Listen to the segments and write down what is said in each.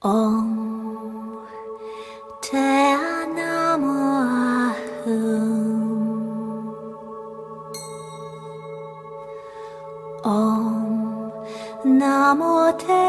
옹 대나무 아음. 옹 나무 대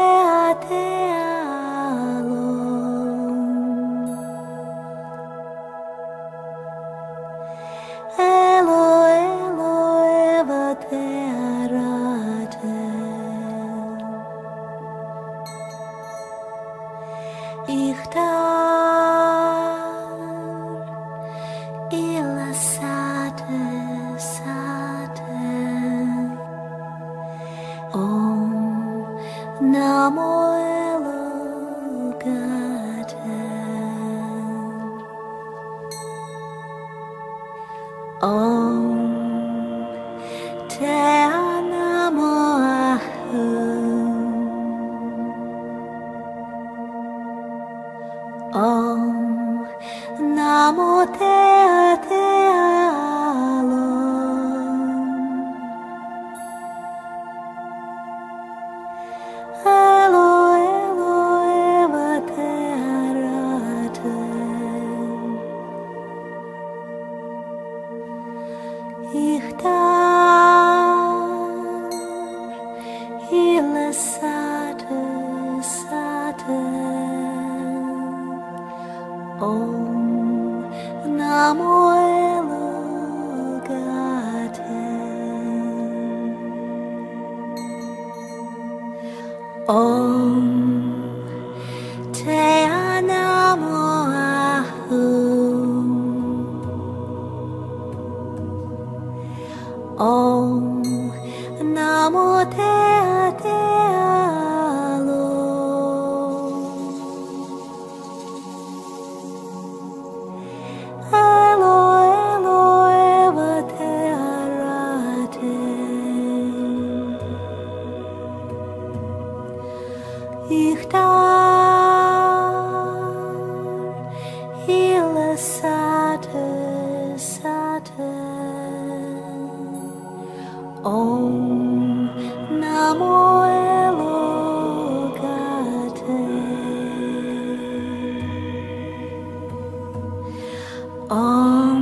哦。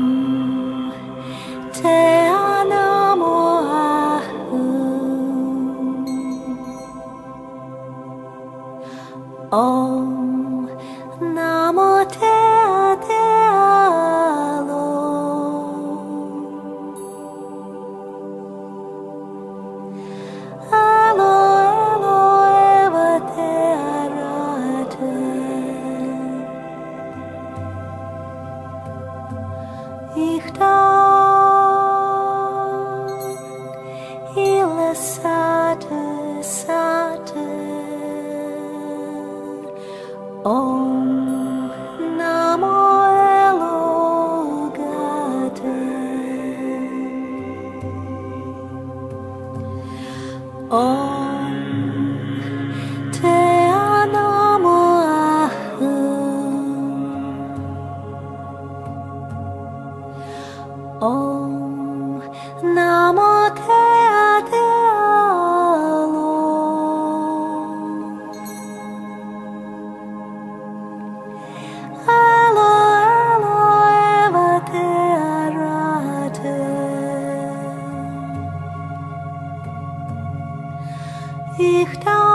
Ich darf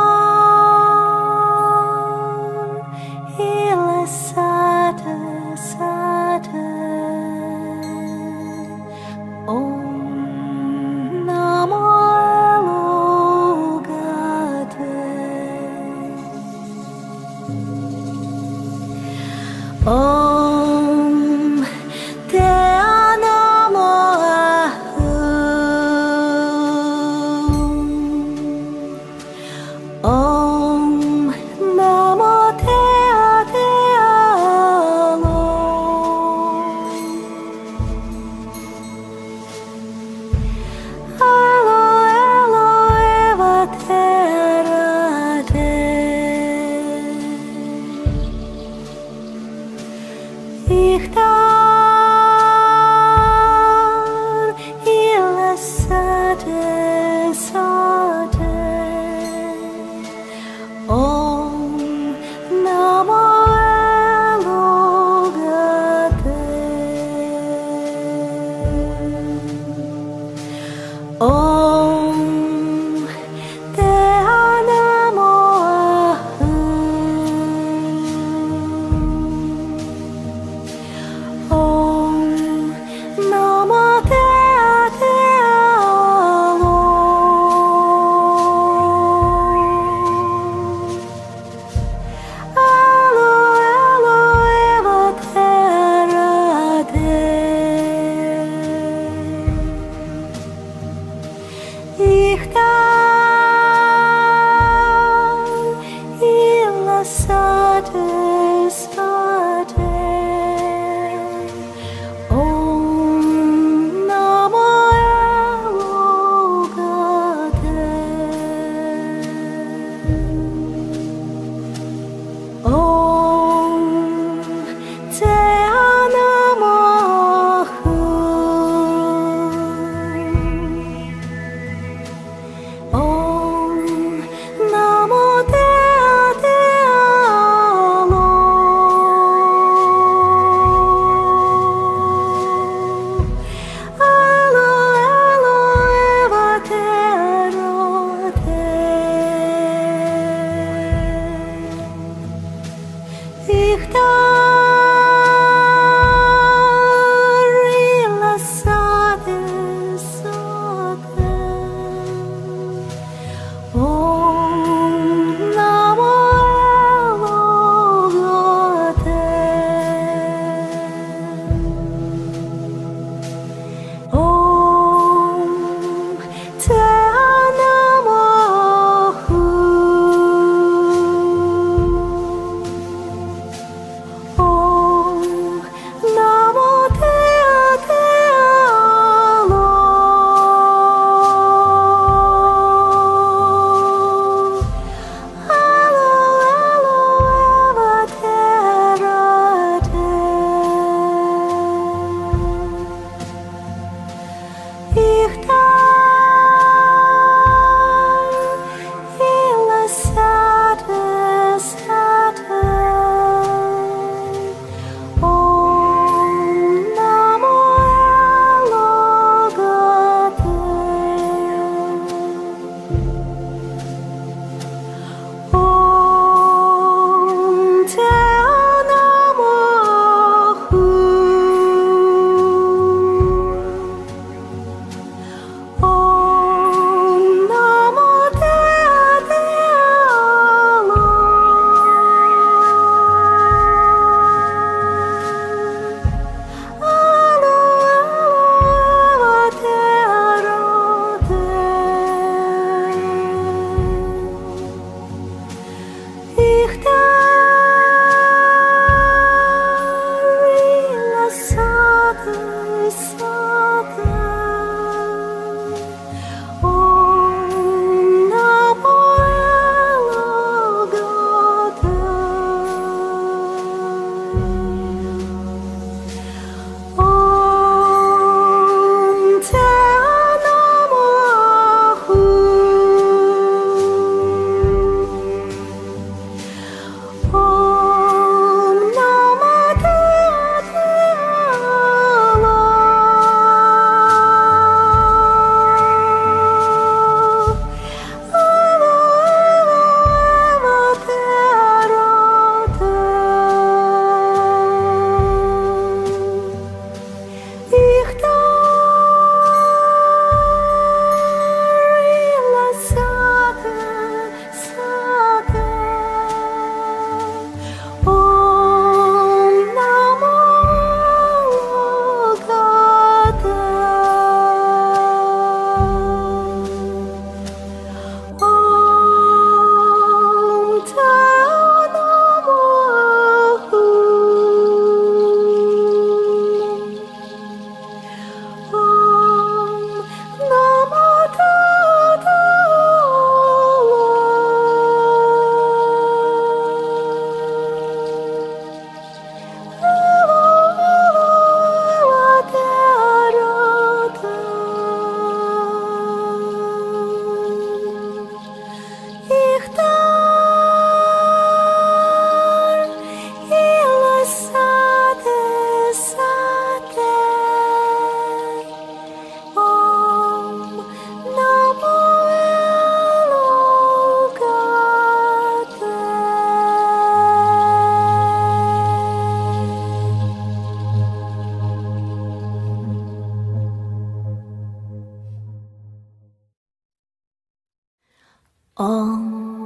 风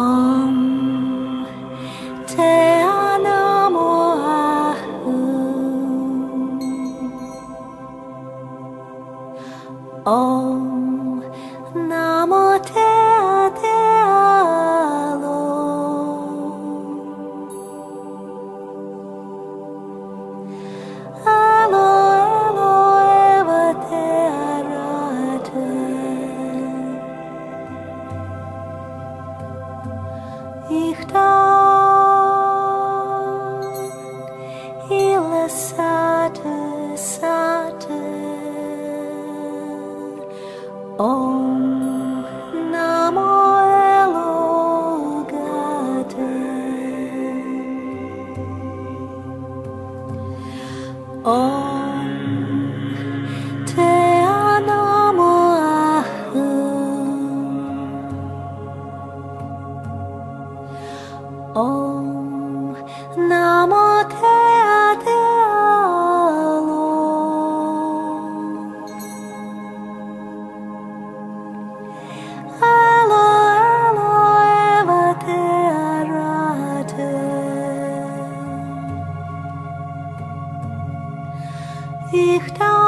Elogatem Ich da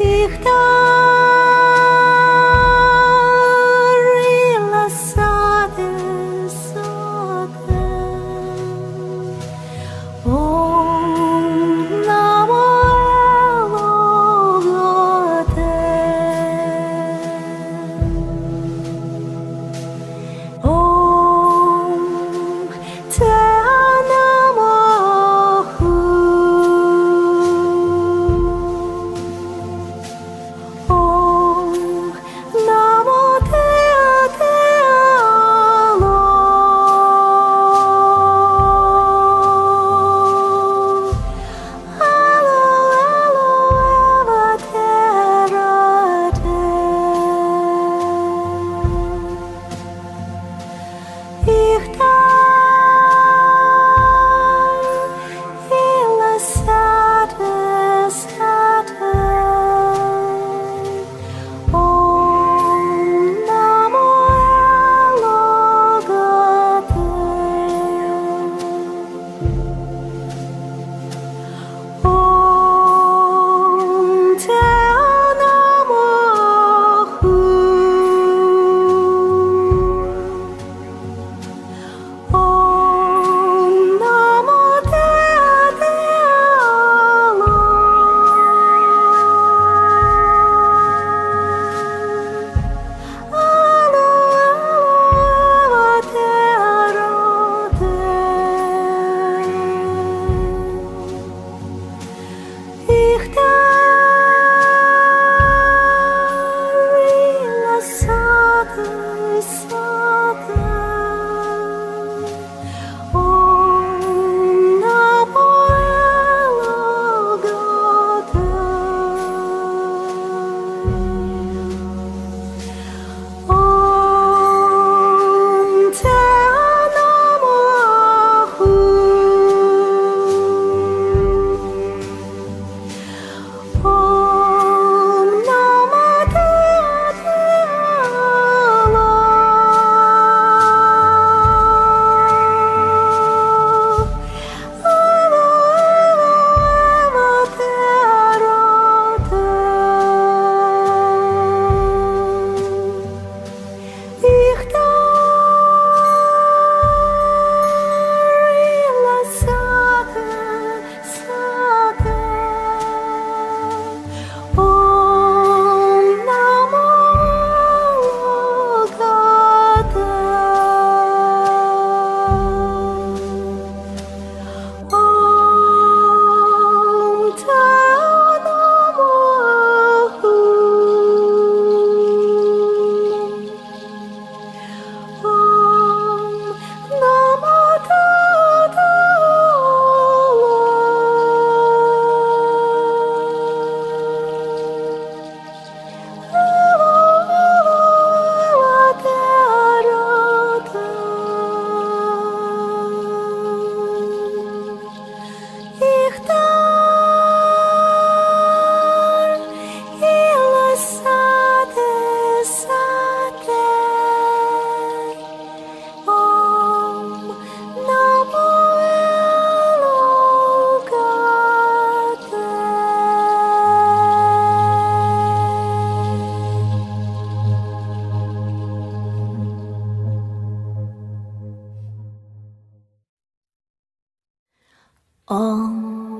их так. 哦。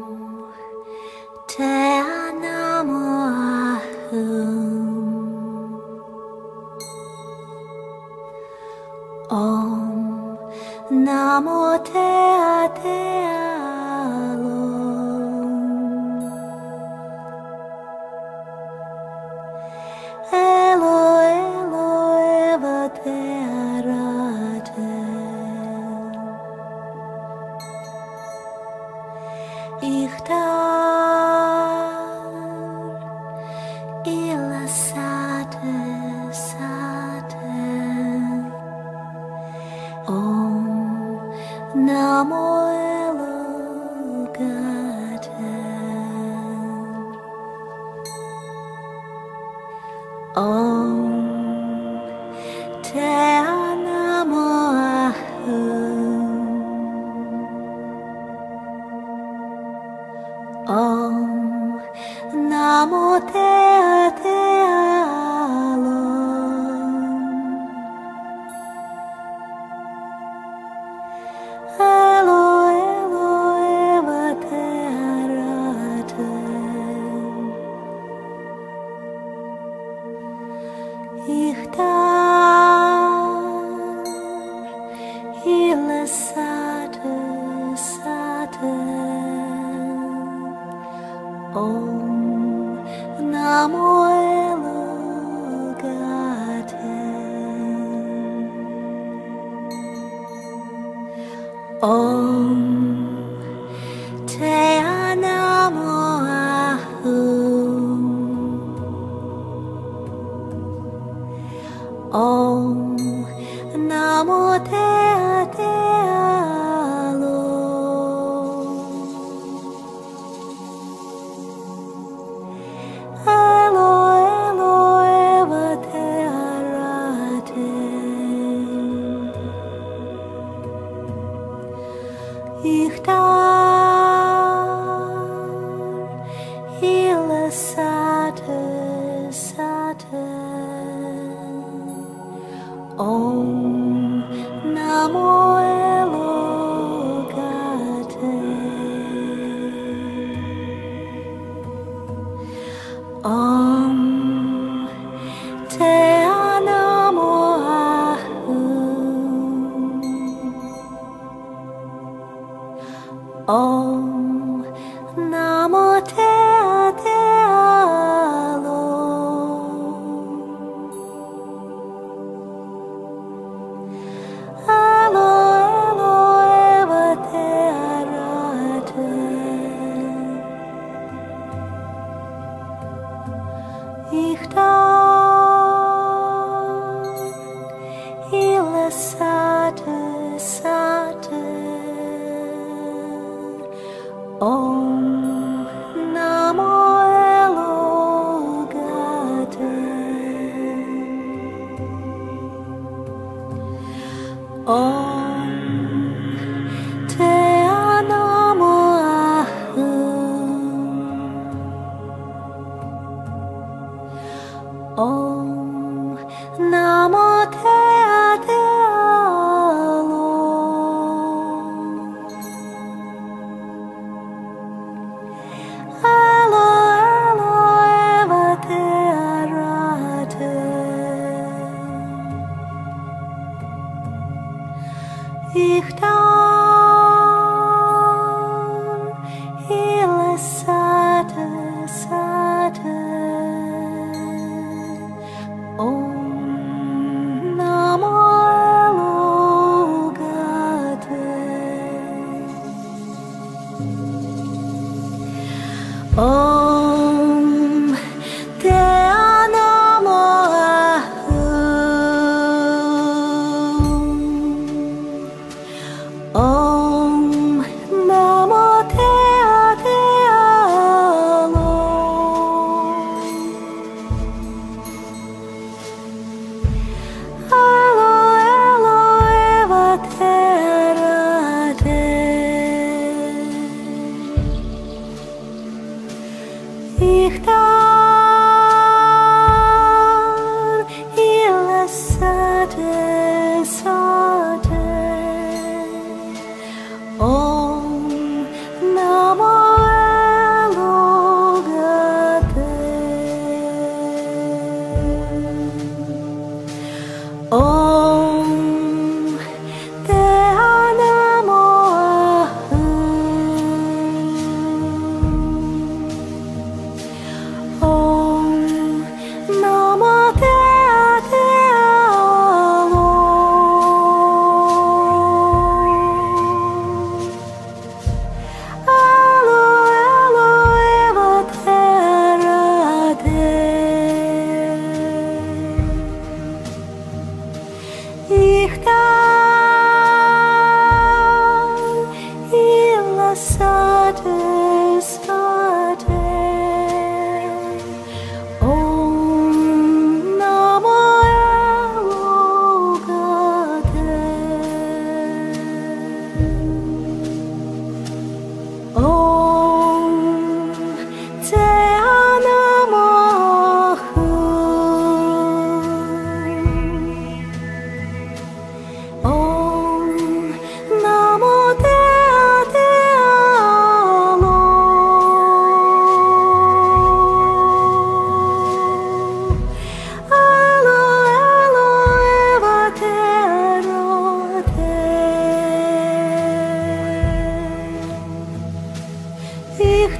ich da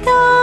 ta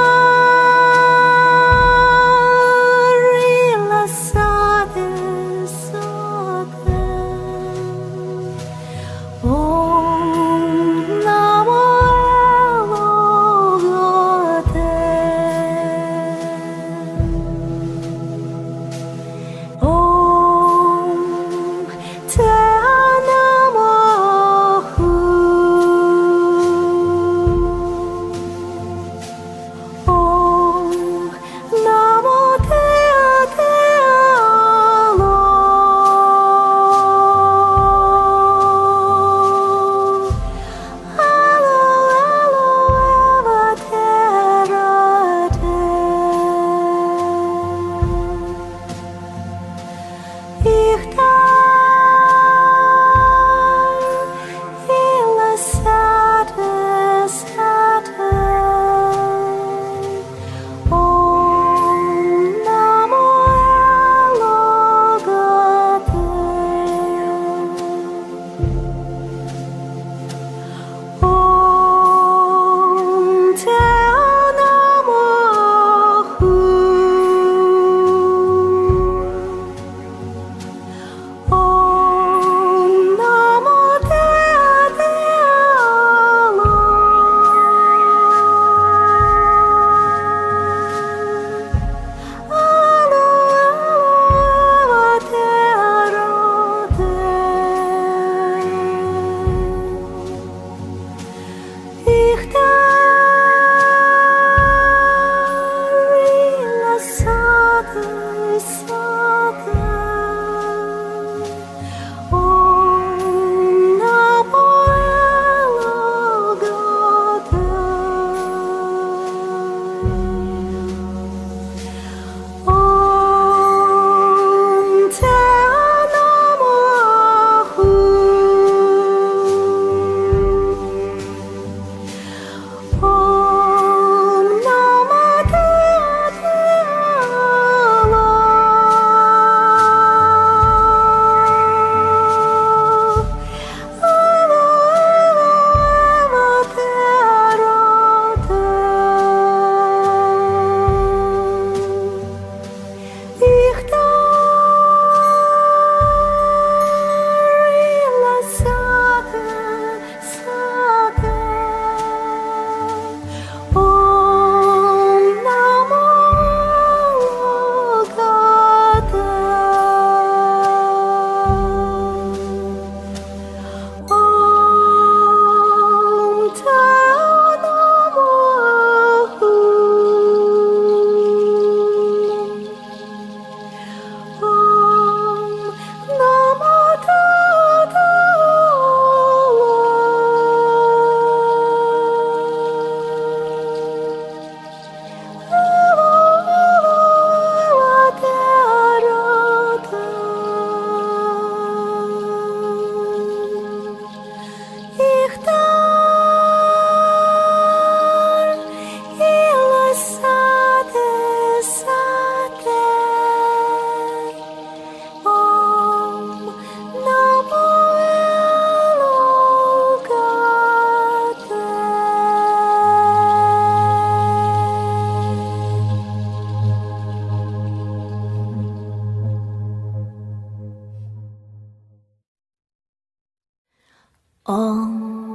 风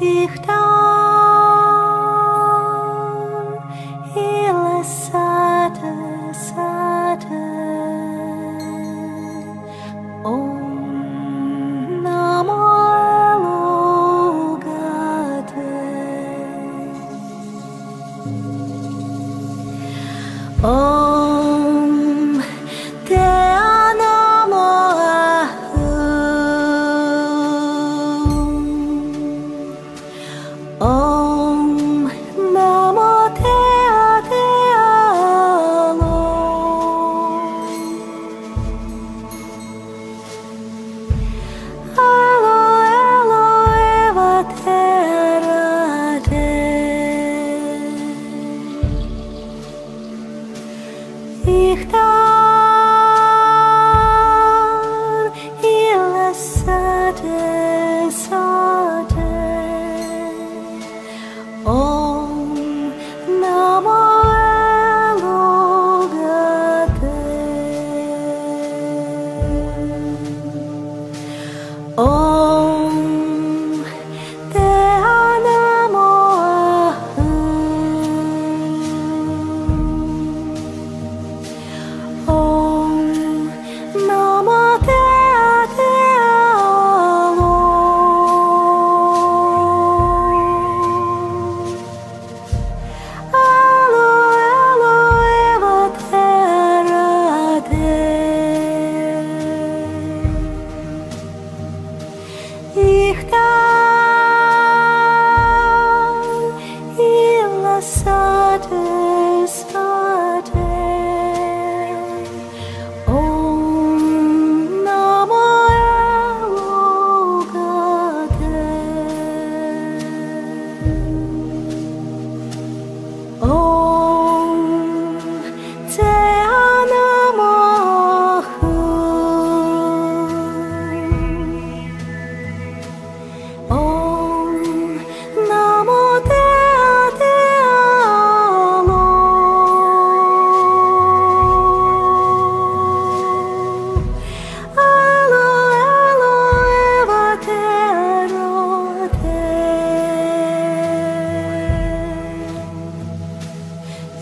ich da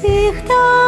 і хто.